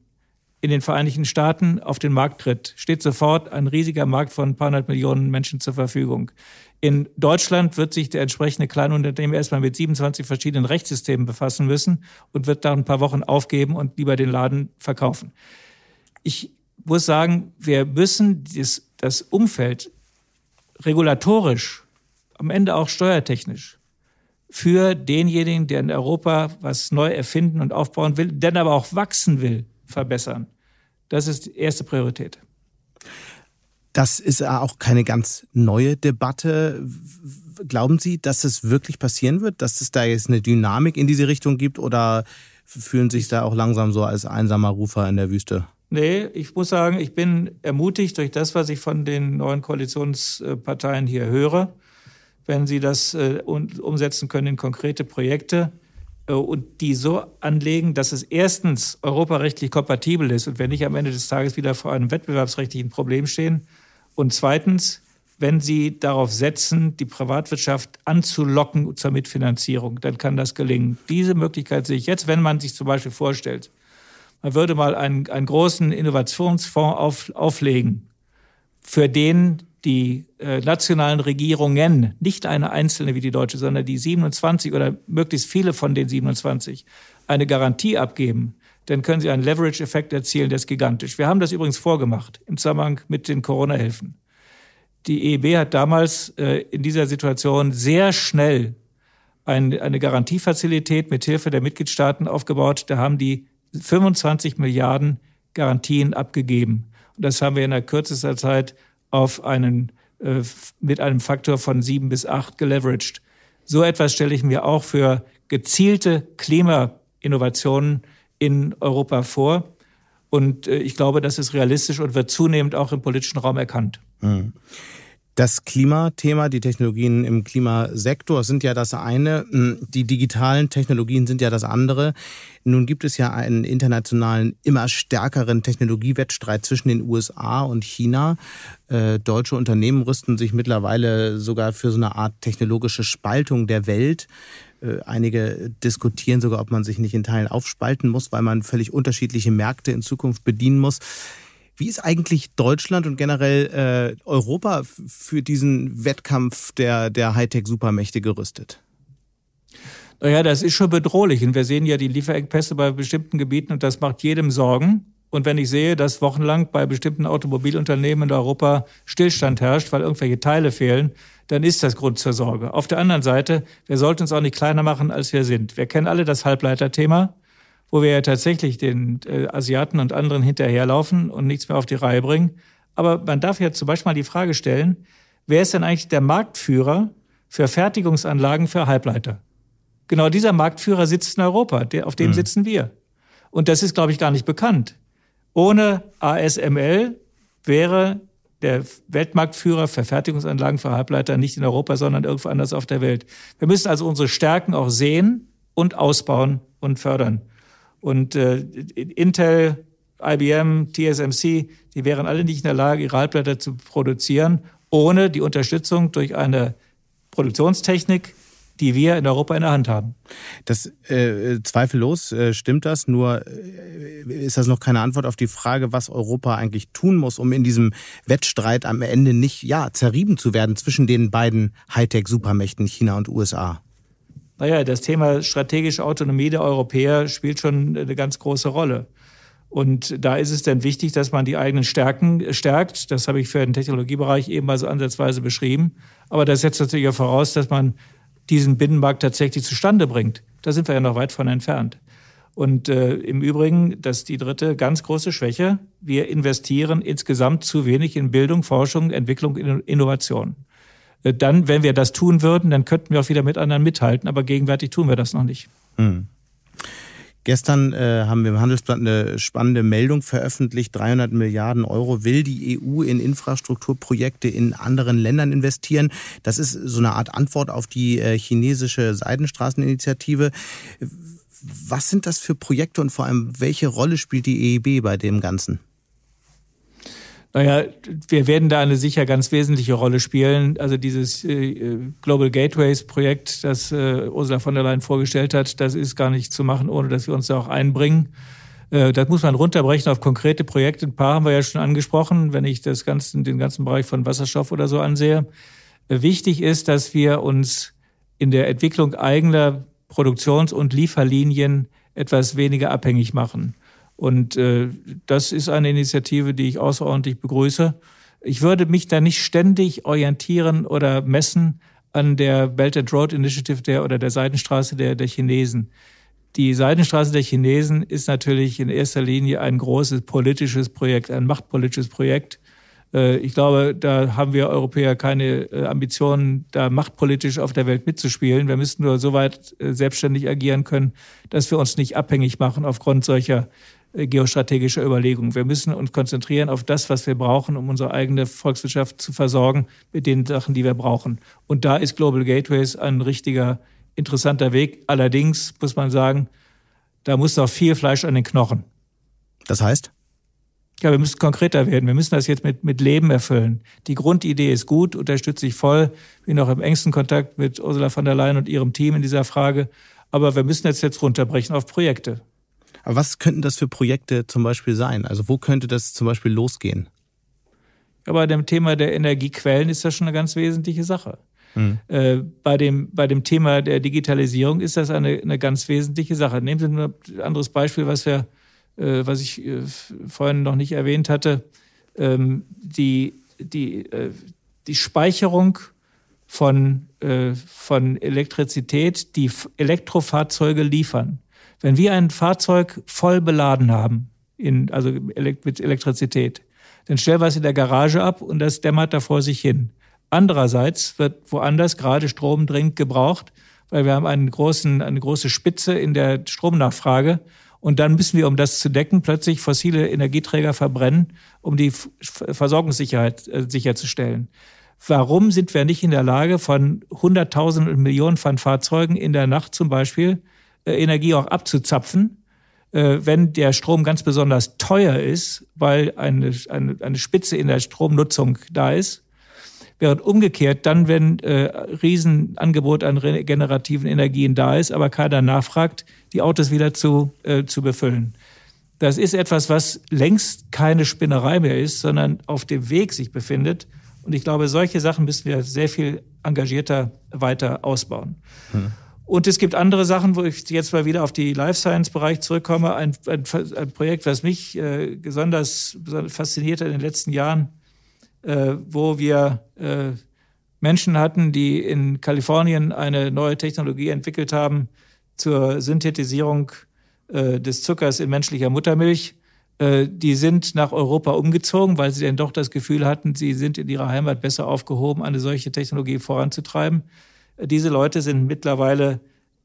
in den Vereinigten Staaten auf den Markt tritt, steht sofort ein riesiger Markt von ein paar hundert Millionen Menschen zur Verfügung. In Deutschland wird sich der entsprechende Kleinunternehmer erstmal mit 27 verschiedenen Rechtssystemen befassen müssen und wird da ein paar Wochen aufgeben und lieber den Laden verkaufen ich muss sagen, wir müssen das, das Umfeld regulatorisch, am Ende auch steuertechnisch, für denjenigen, der in Europa was neu erfinden und aufbauen will, denn aber auch wachsen will, verbessern. Das ist die erste Priorität. Das ist auch keine ganz neue Debatte. Glauben Sie, dass es wirklich passieren wird, dass es da jetzt eine Dynamik in diese Richtung gibt oder fühlen sich da auch langsam so als einsamer Rufer in der Wüste? Nee, ich muss sagen, ich bin ermutigt durch das, was ich von den neuen Koalitionsparteien hier höre. Wenn sie das äh, umsetzen können in konkrete Projekte äh, und die so anlegen, dass es erstens europarechtlich kompatibel ist und wir nicht am Ende des Tages wieder vor einem wettbewerbsrechtlichen Problem stehen. Und zweitens, wenn sie darauf setzen, die Privatwirtschaft anzulocken zur Mitfinanzierung, dann kann das gelingen. Diese Möglichkeit sehe ich jetzt, wenn man sich zum Beispiel vorstellt, man würde mal einen, einen großen Innovationsfonds auf, auflegen, für den die äh, nationalen Regierungen, nicht eine einzelne wie die deutsche, sondern die 27 oder möglichst viele von den 27, eine Garantie abgeben, dann können sie einen Leverage-Effekt erzielen, der ist gigantisch. Wir haben das übrigens vorgemacht im Zusammenhang mit den Corona-Hilfen. Die EEB hat damals äh, in dieser Situation sehr schnell ein, eine Garantiefazilität mit Hilfe der Mitgliedstaaten aufgebaut. Da haben die 25 Milliarden Garantien abgegeben. Und das haben wir in der kürzester Zeit auf einen, äh, mit einem Faktor von sieben bis acht geleveraged. So etwas stelle ich mir auch für gezielte Klimainnovationen in Europa vor. Und äh, ich glaube, das ist realistisch und wird zunehmend auch im politischen Raum erkannt. Mhm. Das Klimathema, die Technologien im Klimasektor sind ja das eine, hm, die digitalen Technologien sind ja das andere. Nun gibt es ja einen internationalen, immer stärkeren Technologiewettstreit zwischen den USA und China. Äh, deutsche Unternehmen rüsten sich mittlerweile sogar für so eine Art technologische Spaltung der Welt. Äh, einige diskutieren sogar, ob man sich nicht in Teilen aufspalten muss, weil man völlig unterschiedliche Märkte in Zukunft bedienen muss. Wie ist eigentlich Deutschland und generell äh, Europa für diesen Wettkampf der, der Hightech-Supermächte gerüstet? Naja, das ist schon bedrohlich. Und wir sehen ja die Lieferengpässe bei bestimmten Gebieten und das macht jedem Sorgen. Und wenn ich sehe, dass wochenlang bei bestimmten Automobilunternehmen in Europa Stillstand herrscht, weil irgendwelche Teile fehlen, dann ist das Grund zur Sorge. Auf der anderen Seite, wir sollten uns auch nicht kleiner machen, als wir sind. Wir kennen alle das Halbleiterthema, wo wir ja tatsächlich den äh, Asiaten und anderen hinterherlaufen und nichts mehr auf die Reihe bringen. Aber man darf ja zum Beispiel mal die Frage stellen, wer ist denn eigentlich der Marktführer für Fertigungsanlagen für Halbleiter? Genau dieser Marktführer sitzt in Europa, auf dem mhm. sitzen wir. Und das ist, glaube ich, gar nicht bekannt. Ohne ASML wäre der Weltmarktführer für Fertigungsanlagen für Halbleiter nicht in Europa, sondern irgendwo anders auf der Welt. Wir müssen also unsere Stärken auch sehen und ausbauen und fördern. Und äh, Intel, IBM, TSMC, die wären alle nicht in der Lage, ihre Halbleiter zu produzieren, ohne die Unterstützung durch eine Produktionstechnik, die wir in Europa in der Hand haben. Das äh, zweifellos äh, stimmt das, nur äh, ist das noch keine Antwort auf die Frage, was Europa eigentlich tun muss, um in diesem Wettstreit am Ende nicht ja zerrieben zu werden zwischen den beiden Hightech-Supermächten China und USA. Naja, das Thema strategische Autonomie der Europäer spielt schon eine ganz große Rolle. Und da ist es dann wichtig, dass man die eigenen Stärken stärkt. Das habe ich für den Technologiebereich eben mal so ansatzweise beschrieben. Aber das setzt natürlich auch voraus, dass man diesen Binnenmarkt tatsächlich zustande bringt. Da sind wir ja noch weit von entfernt. Und äh, im Übrigen, das ist die dritte ganz große Schwäche. Wir investieren insgesamt zu wenig in Bildung, Forschung, Entwicklung, Innovation. Äh, dann, wenn wir das tun würden, dann könnten wir auch wieder mit anderen mithalten, aber gegenwärtig tun wir das noch nicht. Mhm. Gestern äh, haben wir im Handelsblatt eine spannende Meldung veröffentlicht. 300 Milliarden Euro will die EU in Infrastrukturprojekte in anderen Ländern investieren. Das ist so eine Art Antwort auf die äh, chinesische Seidenstraßeninitiative. Was sind das für Projekte und vor allem welche Rolle spielt die EIB bei dem Ganzen? Naja, wir werden da eine sicher ganz wesentliche Rolle spielen. Also dieses äh, Global Gateways Projekt, das äh, Ursula von der Leyen vorgestellt hat, das ist gar nicht zu machen, ohne dass wir uns da auch einbringen. Äh, das muss man runterbrechen auf konkrete Projekte. Ein paar haben wir ja schon angesprochen, wenn ich das ganze, den ganzen Bereich von Wasserstoff oder so ansehe. Wichtig ist, dass wir uns in der Entwicklung eigener Produktions- und Lieferlinien etwas weniger abhängig machen. Und äh, das ist eine Initiative, die ich außerordentlich begrüße. Ich würde mich da nicht ständig orientieren oder messen an der Belt and Road Initiative der oder der Seidenstraße der, der Chinesen. Die Seidenstraße der Chinesen ist natürlich in erster Linie ein großes politisches Projekt, ein machtpolitisches Projekt. Äh, ich glaube, da haben wir Europäer keine äh, Ambitionen, da machtpolitisch auf der Welt mitzuspielen. Wir müssten nur so weit äh, selbstständig agieren können, dass wir uns nicht abhängig machen aufgrund solcher geostrategischer Überlegungen. Wir müssen uns konzentrieren auf das, was wir brauchen, um unsere eigene Volkswirtschaft zu versorgen mit den Sachen, die wir brauchen. Und da ist Global Gateways ein richtiger, interessanter Weg. Allerdings muss man sagen, da muss noch viel Fleisch an den Knochen. Das heißt? Ja, wir müssen konkreter werden. Wir müssen das jetzt mit, mit Leben erfüllen. Die Grundidee ist gut, unterstütze ich voll. Bin auch im engsten Kontakt mit Ursula von der Leyen und ihrem Team in dieser Frage. Aber wir müssen jetzt jetzt runterbrechen auf Projekte. Aber was könnten das für Projekte zum Beispiel sein? Also wo könnte das zum Beispiel losgehen? Ja, bei dem Thema der Energiequellen ist das schon eine ganz wesentliche Sache. Mhm. Äh, bei, dem, bei dem Thema der Digitalisierung ist das eine, eine ganz wesentliche Sache. Nehmen Sie nur ein anderes Beispiel, was, wir, äh, was ich äh, vorhin noch nicht erwähnt hatte. Ähm, die, die, die Speicherung von, von Elektrizität, die Elektrofahrzeuge liefern. Wenn wir ein Fahrzeug voll beladen haben, in, also mit Elektrizität, dann stellen wir es in der Garage ab und das dämmert da vor sich hin. Andererseits wird woanders gerade Strom dringend gebraucht, weil wir haben einen großen, eine große Spitze in der Stromnachfrage. Und dann müssen wir, um das zu decken, plötzlich fossile Energieträger verbrennen, um die Versorgungssicherheit äh, sicherzustellen. Warum sind wir nicht in der Lage, von Hunderttausenden und Millionen von Fahrzeugen in der Nacht zum Beispiel Energie auch abzuzapfen, äh, wenn der Strom ganz besonders teuer ist, weil eine, eine, eine Spitze in der Stromnutzung da ist. Während umgekehrt dann, wenn äh, Riesenangebot an regenerativen Energien da ist, aber keiner nachfragt, die Autos wieder zu, äh, zu befüllen. Das ist etwas, was längst keine Spinnerei mehr ist, sondern auf dem Weg sich befindet. Und ich glaube, solche Sachen müssen wir sehr viel engagierter weiter ausbauen. Hm. Und es gibt andere Sachen, wo ich jetzt mal wieder auf die Life Science Bereich zurückkomme. Ein, ein, ein Projekt, was mich äh, besonders, besonders fasziniert hat in den letzten Jahren, äh, wo wir äh, Menschen hatten, die in Kalifornien eine neue Technologie entwickelt haben zur Synthetisierung äh, des Zuckers in menschlicher Muttermilch. Äh, die sind nach Europa umgezogen, weil sie dann doch das Gefühl hatten, sie sind in ihrer Heimat besser aufgehoben, eine solche Technologie voranzutreiben. Diese Leute sind mittlerweile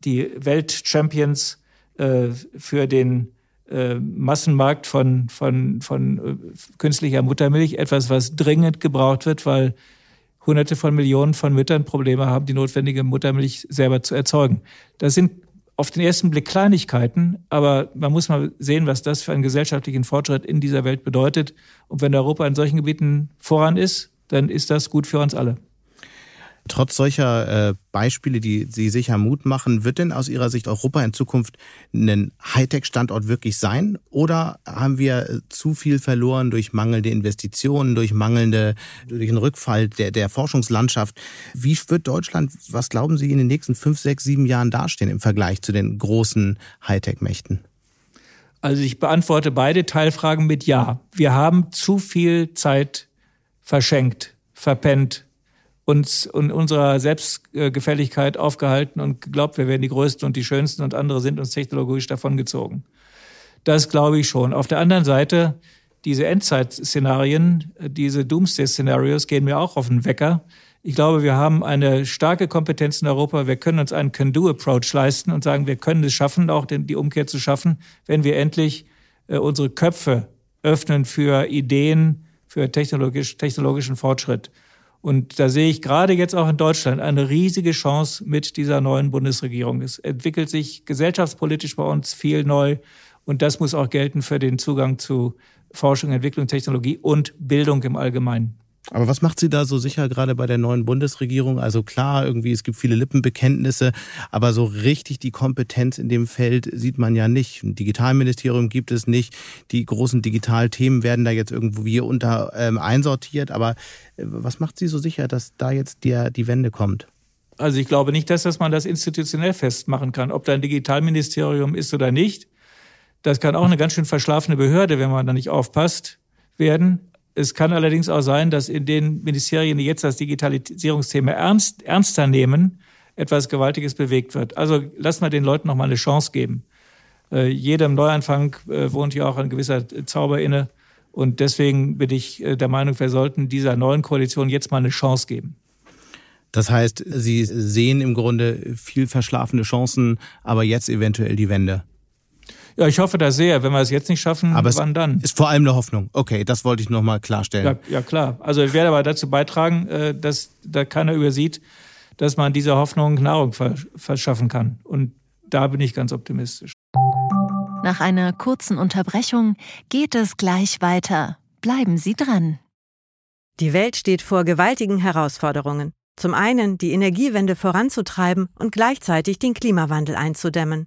die Weltchampions äh, für den äh, Massenmarkt von, von, von äh, künstlicher Muttermilch, etwas, was dringend gebraucht wird, weil Hunderte von Millionen von Müttern Probleme haben, die notwendige Muttermilch selber zu erzeugen. Das sind auf den ersten Blick Kleinigkeiten, aber man muss mal sehen, was das für einen gesellschaftlichen Fortschritt in dieser Welt bedeutet. Und wenn Europa in solchen Gebieten voran ist, dann ist das gut für uns alle. Trotz solcher äh, Beispiele, die Sie sicher Mut machen, wird denn aus Ihrer Sicht Europa in Zukunft ein Hightech-Standort wirklich sein? Oder haben wir äh, zu viel verloren durch mangelnde Investitionen, durch mangelnde, durch den Rückfall der, der Forschungslandschaft? Wie wird Deutschland, was glauben Sie, in den nächsten fünf, sechs, sieben Jahren dastehen im Vergleich zu den großen Hightech-Mächten? Also ich beantworte beide Teilfragen mit Ja. Wir haben zu viel Zeit verschenkt, verpennt, uns und unserer Selbstgefälligkeit aufgehalten und geglaubt, wir wären die Größten und die Schönsten und andere sind uns technologisch davongezogen. Das glaube ich schon. Auf der anderen Seite, diese Endzeit-Szenarien, diese Doomsday-Szenarios gehen mir auch auf den Wecker. Ich glaube, wir haben eine starke Kompetenz in Europa. Wir können uns einen Can-Do-Approach leisten und sagen, wir können es schaffen, auch die Umkehr zu schaffen, wenn wir endlich äh, unsere Köpfe öffnen für Ideen, für technologisch, technologischen Fortschritt. Und da sehe ich gerade jetzt auch in Deutschland eine riesige Chance mit dieser neuen Bundesregierung. Es entwickelt sich gesellschaftspolitisch bei uns viel neu. Und das muss auch gelten für den Zugang zu Forschung, Entwicklung, Technologie und Bildung im Allgemeinen. Aber was macht Sie da so sicher, gerade bei der neuen Bundesregierung? Also klar, irgendwie, es gibt viele Lippenbekenntnisse, aber so richtig die Kompetenz in dem Feld sieht man ja nicht. Ein Digitalministerium gibt es nicht. Die großen Digitalthemen werden da jetzt irgendwie unter ähm, einsortiert. Aber äh, was macht Sie so sicher, dass da jetzt der, die Wende kommt? Also ich glaube nicht, dass, dass man das institutionell festmachen kann, ob da ein Digitalministerium ist oder nicht. Das kann auch eine ganz schön verschlafene Behörde, wenn man da nicht aufpasst, werden. Es kann allerdings auch sein, dass in den Ministerien, die jetzt das Digitalisierungsthema ernst, ernster nehmen, etwas Gewaltiges bewegt wird. Also lass mal den Leuten noch mal eine Chance geben. Äh, jedem Neuanfang äh, wohnt ja auch ein gewisser Zauber inne. Und deswegen bin ich äh, der Meinung, wir sollten dieser neuen Koalition jetzt mal eine Chance geben. Das heißt, Sie sehen im Grunde viel verschlafene Chancen, aber jetzt eventuell die Wende. Ja, ich hoffe da sehr. Wenn wir es jetzt nicht schaffen, aber wann dann? Ist vor allem eine Hoffnung. Okay, das wollte ich nochmal klarstellen. Ja, ja, klar. Also ich werde aber dazu beitragen, äh, dass da keiner übersieht, dass man dieser Hoffnung Nahrung verschaffen kann. Und da bin ich ganz optimistisch. Nach einer kurzen Unterbrechung geht es gleich weiter. Bleiben Sie dran. Die Welt steht vor gewaltigen Herausforderungen. Zum einen die Energiewende voranzutreiben und gleichzeitig den Klimawandel einzudämmen.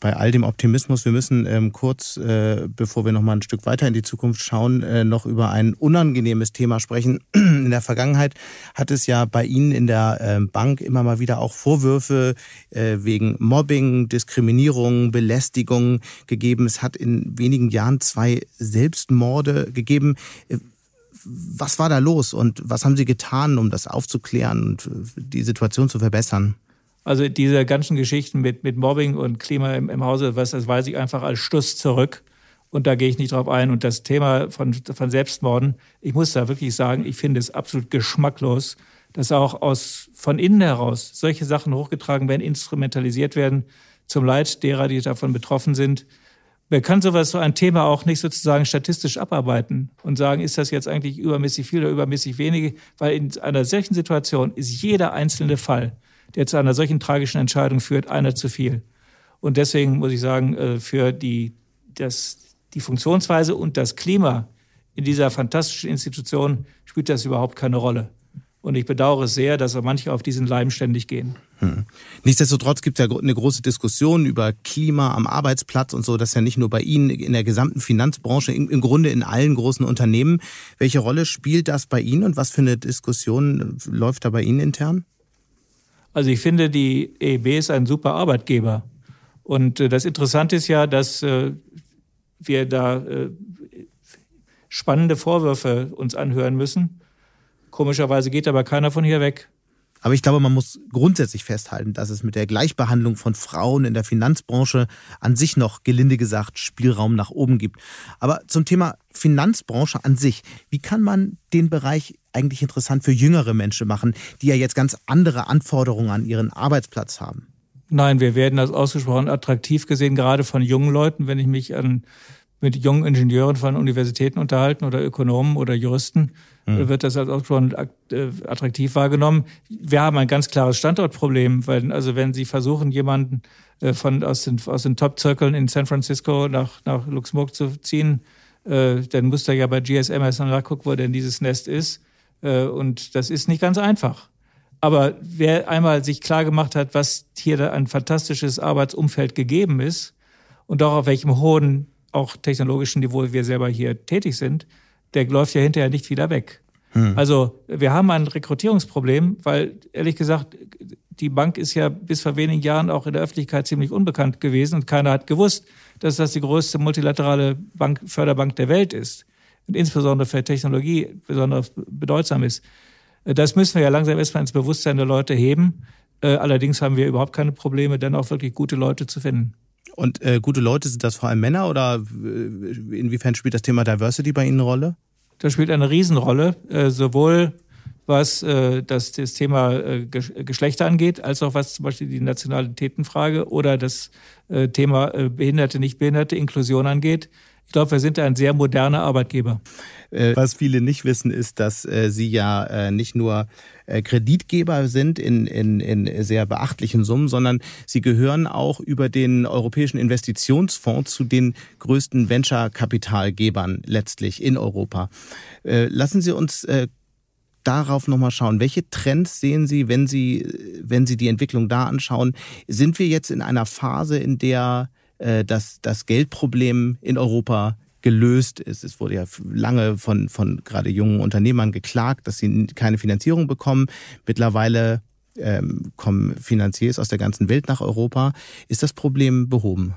bei all dem Optimismus, wir müssen ähm, kurz, äh, bevor wir noch mal ein Stück weiter in die Zukunft schauen, äh, noch über ein unangenehmes Thema sprechen. In der Vergangenheit hat es ja bei Ihnen in der äh, Bank immer mal wieder auch Vorwürfe äh, wegen Mobbing, Diskriminierung, Belästigung gegeben. Es hat in wenigen Jahren zwei Selbstmorde gegeben. Äh, was war da los und was haben Sie getan, um das aufzuklären und äh, die Situation zu verbessern? Also diese ganzen Geschichten mit, mit Mobbing und Klima im, im Hause, was, das weiß ich einfach als Stuss zurück. Und da gehe ich nicht drauf ein. Und das Thema von, von Selbstmorden, ich muss da wirklich sagen, ich finde es absolut geschmacklos, dass auch aus, von innen heraus solche Sachen hochgetragen werden, instrumentalisiert werden zum Leid derer, die davon betroffen sind. Man kann sowas, so ein Thema auch nicht sozusagen statistisch abarbeiten und sagen, ist das jetzt eigentlich übermäßig viel oder übermäßig wenige? Weil in einer solchen Situation ist jeder einzelne Fall, der zu einer solchen tragischen Entscheidung führt, einer zu viel. Und deswegen muss ich sagen, äh, für die, das, die Funktionsweise und das Klima in dieser fantastischen Institution spielt das überhaupt keine Rolle. Und ich bedauere sehr, dass manche auf diesen Leim ständig gehen. Hm. Nichtsdestotrotz gibt es ja eine große Diskussion über Klima am Arbeitsplatz und so. Das ist ja nicht nur bei Ihnen, in der gesamten Finanzbranche, im Grunde in allen großen Unternehmen. Welche Rolle spielt das bei Ihnen und was für eine Diskussion läuft da bei Ihnen intern? Also ich finde, die EEB ist ein super Arbeitgeber. Und äh, das Interessante ist ja, dass äh, wir da äh, spannende Vorwürfe uns anhören müssen. Komischerweise geht aber keiner von hier weg. Aber ich glaube, man muss grundsätzlich festhalten, dass es mit der Gleichbehandlung von Frauen in der Finanzbranche an sich noch, gelinde gesagt, Spielraum nach oben gibt. Aber zum Thema Finanzbranche an sich, wie kann man den Bereich eigentlich interessant für jüngere Menschen machen, die ja jetzt ganz andere Anforderungen an ihren Arbeitsplatz haben? Nein, wir werden als ausgesprochen attraktiv gesehen, gerade von jungen Leuten, wenn ich mich an mit jungen Ingenieuren von Universitäten unterhalten oder Ökonomen oder Juristen, mhm. wird das als schon äh, attraktiv wahrgenommen. Wir haben ein ganz klares Standortproblem, weil also wenn Sie versuchen, jemanden äh, von aus den aus den Top-Zirkeln in San Francisco nach nach Luxemburg zu ziehen, äh, dann muss er ja bei GSM erst nachgucken, wo denn dieses Nest ist. Und das ist nicht ganz einfach. Aber wer einmal sich klar gemacht hat, was hier ein fantastisches Arbeitsumfeld gegeben ist und auch auf welchem hohen auch technologischen Niveau wir selber hier tätig sind, der läuft ja hinterher nicht wieder weg. Hm. Also wir haben ein Rekrutierungsproblem, weil ehrlich gesagt, die Bank ist ja bis vor wenigen Jahren auch in der Öffentlichkeit ziemlich unbekannt gewesen und keiner hat gewusst, dass das die größte multilaterale Bank, Förderbank der Welt ist und insbesondere für Technologie besonders bedeutsam ist. Das müssen wir ja langsam erstmal ins Bewusstsein der Leute heben. Äh, allerdings haben wir überhaupt keine Probleme, dann auch wirklich gute Leute zu finden. Und äh, gute Leute, sind das vor allem Männer oder äh, inwiefern spielt das Thema Diversity bei Ihnen eine Rolle? Das spielt eine Riesenrolle, äh, sowohl was äh, das, das Thema äh, Geschlechter angeht, als auch was zum Beispiel die Nationalitätenfrage oder das äh, Thema äh, Behinderte, Nichtbehinderte, Inklusion angeht. Ich glaube, wir sind ein sehr moderner Arbeitgeber. Äh, was viele nicht wissen, ist, dass äh, Sie ja äh, nicht nur Kreditgeber sind in, in, in sehr beachtlichen Summen, sondern Sie gehören auch über den Europäischen Investitionsfonds zu den größten Venture-Kapitalgebern letztlich in Europa. Lassen Sie uns darauf nochmal schauen. Welche Trends sehen Sie, wenn Sie, wenn Sie die Entwicklung da anschauen? Sind wir jetzt in einer Phase, in der das, das Geldproblem in Europa gelöst ist. Es wurde ja lange von, von gerade jungen Unternehmern geklagt, dass sie keine Finanzierung bekommen. Mittlerweile ähm, kommen Finanziers aus der ganzen Welt nach Europa. Ist das Problem behoben?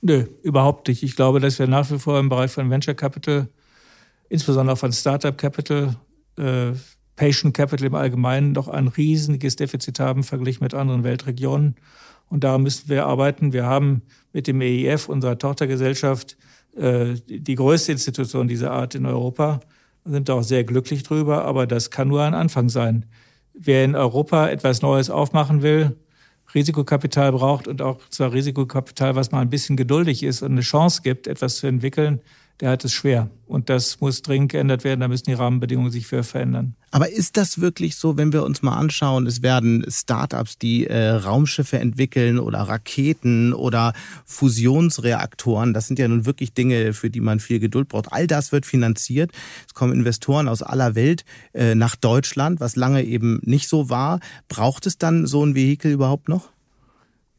Nö, überhaupt nicht. Ich glaube, dass wir nach wie vor im Bereich von Venture Capital, insbesondere von Startup Capital, äh, Patient Capital im Allgemeinen noch ein riesiges Defizit haben verglichen mit anderen Weltregionen. Und da müssen wir arbeiten. Wir haben mit dem EIF, unserer Tochtergesellschaft, äh, die größte Institution dieser Art in Europa. Wir sind auch sehr glücklich drüber, aber das kann nur ein Anfang sein. Wer in Europa etwas Neues aufmachen will, Risikokapital braucht und auch zwar Risikokapital, was mal ein bisschen geduldig ist und eine Chance gibt, etwas zu entwickeln, der hat es schwer. Und das muss dringend geändert werden. Da müssen die Rahmenbedingungen sich für verändern. Aber ist das wirklich so, wenn wir uns mal anschauen, es werden Startups, die äh, Raumschiffe entwickeln oder Raketen oder Fusionsreaktoren, das sind ja nun wirklich Dinge, für die man viel Geduld braucht. All das wird finanziert. Es kommen Investoren aus aller Welt äh, nach Deutschland, was lange eben nicht so war. Braucht es dann so ein Vehikel überhaupt noch?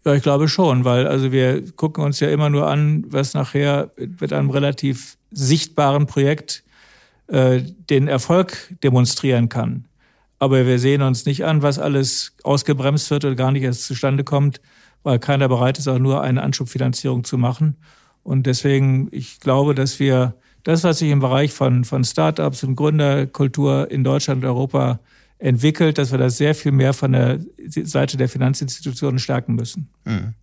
Ja, ich glaube schon, weil also wir gucken uns ja immer nur an, was nachher mit einem relativ sichtbaren Projekt äh, den Erfolg demonstrieren kann. Aber wir sehen uns nicht an, was alles ausgebremst wird oder gar nicht erst zustande kommt, weil keiner bereit ist, auch nur eine Anschubfinanzierung zu machen. Und deswegen, ich glaube, dass wir das, was sich im Bereich von, von Startups und Gründerkultur in Deutschland und Europa entwickelt, dass wir da sehr viel mehr von der Seite der Finanzinstitutionen stärken müssen. Mhm.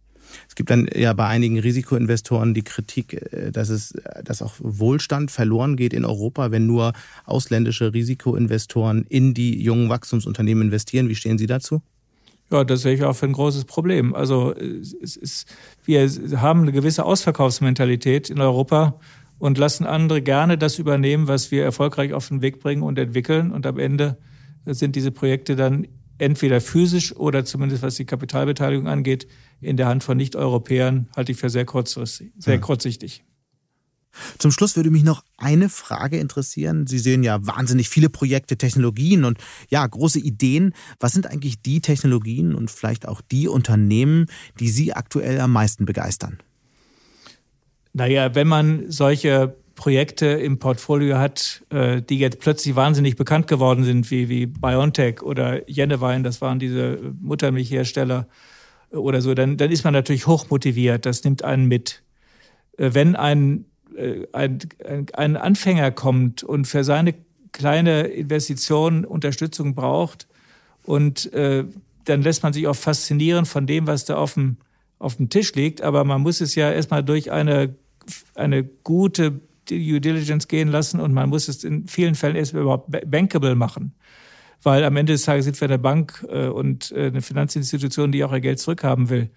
Es gibt dann ja bei einigen Risikoinvestoren die Kritik, äh, dass es, dass auch Wohlstand verloren geht in Europa, wenn nur ausländische Risikoinvestoren in die jungen Wachstumsunternehmen investieren. Wie stehen Sie dazu? Ja, das sehe ich auch für ein großes Problem. Also ist, wir haben eine gewisse Ausverkaufsmentalität in Europa und lassen andere gerne das übernehmen, was wir erfolgreich auf den Weg bringen und entwickeln. Und am Ende sind diese Projekte dann entweder physisch oder zumindest was die Kapitalbeteiligung angeht, in der Hand von Nicht-Europäern, halte ich für sehr kurzfristig, sehr kurzsichtig. Zum Schluss würde mich noch eine Frage interessieren. Sie sehen ja wahnsinnig viele Projekte, Technologien und ja, große Ideen. Was sind eigentlich die Technologien und vielleicht auch die Unternehmen, die Sie aktuell am meisten begeistern? Naja, wenn man solche Projekte im Portfolio hat, äh, die jetzt plötzlich wahnsinnig bekannt geworden sind, wie, wie BioNTech oder Jennewein, das waren diese Muttermilchhersteller oder so, dann, dann ist man natürlich hochmotiviert. Das nimmt einen mit. Äh, wenn ein äh, ein, ein Anfänger kommt und für seine kleine Investition Unterstützung braucht und äh, dann lässt man sich auch faszinieren von dem, was da auf dem, auf dem Tisch liegt. Aber man muss es ja erstmal durch eine, eine gute Due Diligence gehen lassen und man muss es in vielen Fällen erst überhaupt bankable machen. Weil am Ende des Tages sind wir eine Bank äh, und äh, eine Finanzinstitution, die auch ihr Geld zurückhaben will.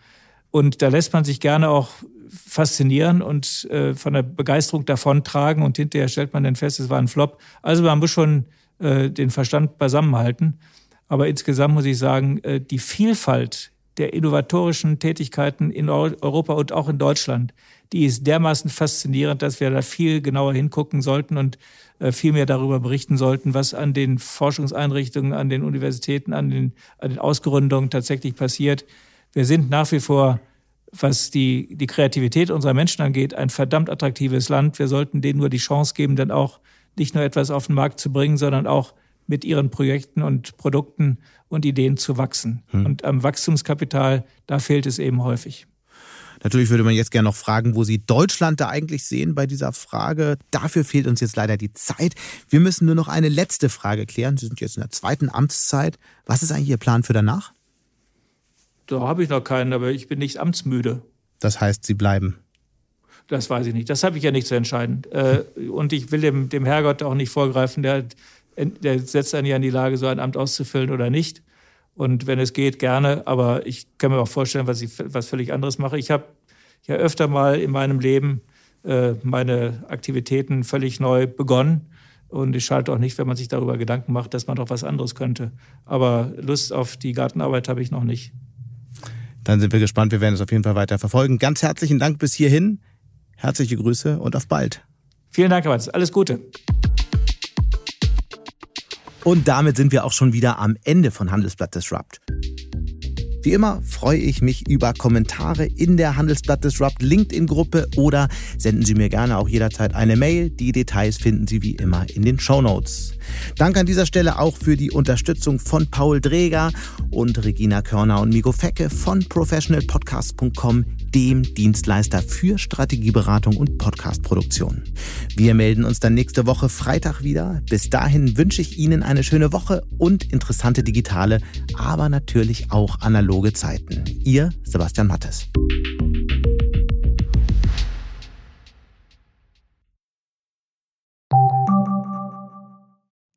Und da lässt man sich gerne auch faszinieren und äh, von der Begeisterung davontragen und hinterher stellt man dann fest, es war ein Flop. Also man muss schon den Verstand beisammenhalten. Aber insgesamt muss ich sagen, die Vielfalt der innovatorischen Tätigkeiten in Europa und auch in Deutschland, die ist dermaßen faszinierend, dass wir da viel genauer hingucken sollten und äh, viel mehr darüber berichten sollten, was an den Forschungseinrichtungen, an den Universitäten, an den, an den Ausgründungen tatsächlich passiert. Wir sind nach wie vor was die, die Kreativität unserer Menschen angeht, ein verdammt attraktives Land. Wir sollten denen nur die Chance geben, dann auch nicht nur etwas auf den Markt zu bringen, sondern auch mit ihren Projekten und Produkten und Ideen zu wachsen. Hm. Und am Wachstumskapital, da fehlt es eben häufig. Natürlich würde man jetzt gerne noch fragen, wo Sie Deutschland da eigentlich sehen bei dieser Frage. Dafür fehlt uns jetzt leider die Zeit. Wir müssen nur noch eine letzte Frage klären. Sie sind jetzt in der zweiten Amtszeit. Was ist eigentlich Ihr Plan für danach? Da habe ich noch keinen, aber ich bin nicht amtsmüde. Das heißt, Sie bleiben? Das weiß ich nicht. Das habe ich ja nicht zu entscheiden. Äh, und ich will dem, dem Herrgott auch nicht vorgreifen. Der, der setzt einen ja in die Lage, so ein Amt auszufüllen oder nicht. Und wenn es geht, gerne. Aber ich kann mir auch vorstellen, was ich was völlig anderes mache. Ich habe ja öfter mal in meinem Leben äh, meine Aktivitäten völlig neu begonnen. Und ich schalte auch nicht, wenn man sich darüber Gedanken macht, dass man doch was anderes könnte. Aber Lust auf die Gartenarbeit habe ich noch nicht. Dann sind wir gespannt. Wir werden es auf jeden Fall weiter verfolgen. Ganz herzlichen Dank bis hierhin. Herzliche Grüße und auf bald. Vielen Dank, Herr Watz. Alles Gute. Und damit sind wir auch schon wieder am Ende von Handelsblatt Disrupt. Wie immer freue ich mich über Kommentare in der Handelsblatt Disrupt LinkedIn-Gruppe oder senden Sie mir gerne auch jederzeit eine Mail. Die Details finden Sie wie immer in den Show Notes. Danke an dieser Stelle auch für die Unterstützung von Paul Dreger und Regina Körner und Migo Fecke von professionalpodcast.com, dem Dienstleister für Strategieberatung und Podcastproduktion. Wir melden uns dann nächste Woche Freitag wieder. Bis dahin wünsche ich Ihnen eine schöne Woche und interessante digitale, aber natürlich auch analoge Zeiten. Ihr Sebastian Mattes.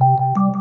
you